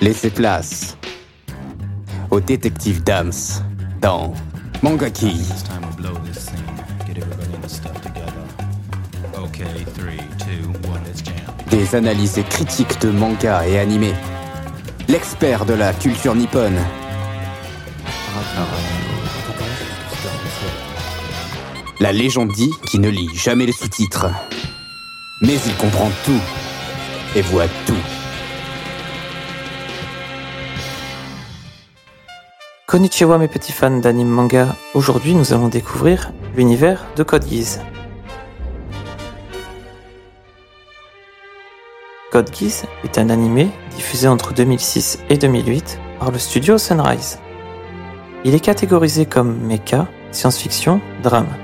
Laissez place au détective Dams dans Mangaki. Des analyses et critiques de manga et animés. L'expert de la culture nippone. La légende dit qu'il ne lit jamais les sous-titres. Mais il comprend tout et voit tout. Konnichiwa mes petits fans d'anime manga, aujourd'hui nous allons découvrir l'univers de Code Geass. Code Geass est un animé diffusé entre 2006 et 2008 par le studio Sunrise. Il est catégorisé comme mecha, science-fiction, drame.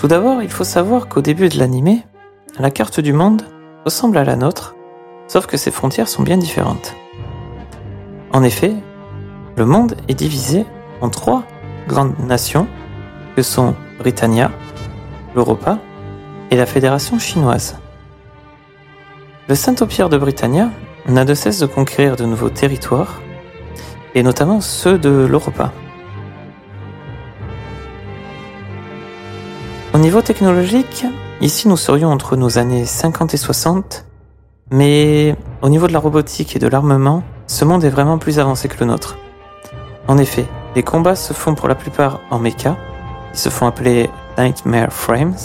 Tout d'abord, il faut savoir qu'au début de l'animé, la carte du monde ressemble à la nôtre, sauf que ses frontières sont bien différentes. En effet, le monde est divisé en trois grandes nations que sont Britannia, l'Europa et la Fédération chinoise. Le Saint-Empire de Britannia n'a de cesse de conquérir de nouveaux territoires, et notamment ceux de l'Europa. Au niveau technologique, ici nous serions entre nos années 50 et 60, mais au niveau de la robotique et de l'armement, ce monde est vraiment plus avancé que le nôtre. En effet, les combats se font pour la plupart en mecha, ils se font appeler Nightmare Frames.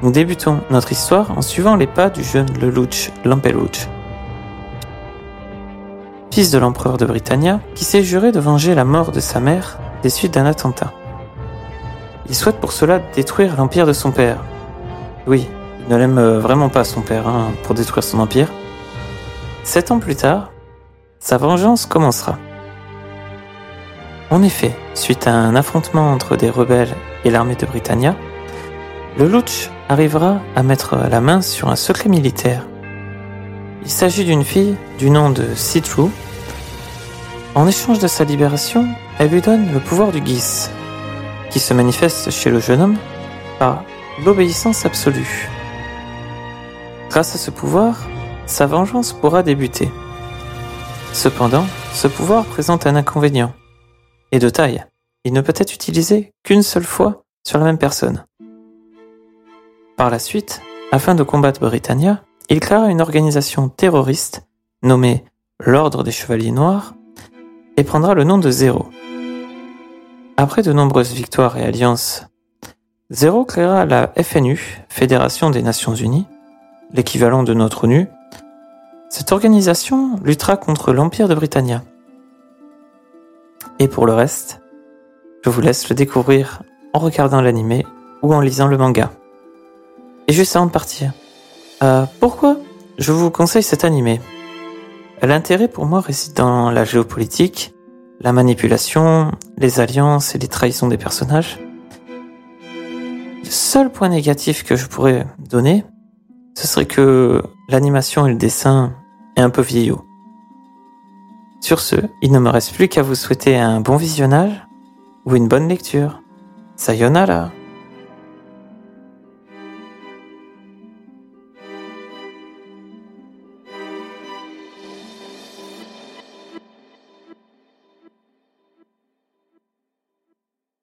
Nous débutons notre histoire en suivant les pas du jeune Lelouch Lampelouch, fils de l'empereur de Britannia, qui s'est juré de venger la mort de sa mère des suites d'un attentat. Il souhaite pour cela détruire l'empire de son père. Oui, il ne l'aime euh, vraiment pas son père hein, pour détruire son empire. Sept ans plus tard, sa vengeance commencera. En effet, suite à un affrontement entre des rebelles et l'armée de Britannia, le Luch arrivera à mettre la main sur un secret militaire. Il s'agit d'une fille du nom de Citru. En échange de sa libération, elle lui donne le pouvoir du Gis, qui se manifeste chez le jeune homme par l'obéissance absolue. Grâce à ce pouvoir, sa vengeance pourra débuter. Cependant, ce pouvoir présente un inconvénient et de taille. Il ne peut être utilisé qu'une seule fois sur la même personne. Par la suite, afin de combattre Britannia, il créera une organisation terroriste nommée l'Ordre des Chevaliers Noirs et prendra le nom de Zéro. Après de nombreuses victoires et alliances, Zéro créera la FNU, Fédération des Nations Unies, l'équivalent de notre ONU. Cette organisation luttera contre l'Empire de Britannia. Et pour le reste, je vous laisse le découvrir en regardant l'animé ou en lisant le manga. Et juste avant de partir, euh, pourquoi je vous conseille cet animé? L'intérêt pour moi réside dans la géopolitique, la manipulation, les alliances et les trahisons des personnages. Le seul point négatif que je pourrais donner, ce serait que l'animation et le dessin est un peu vieillot. Sur ce, il ne me reste plus qu'à vous souhaiter un bon visionnage ou une bonne lecture. Sayonara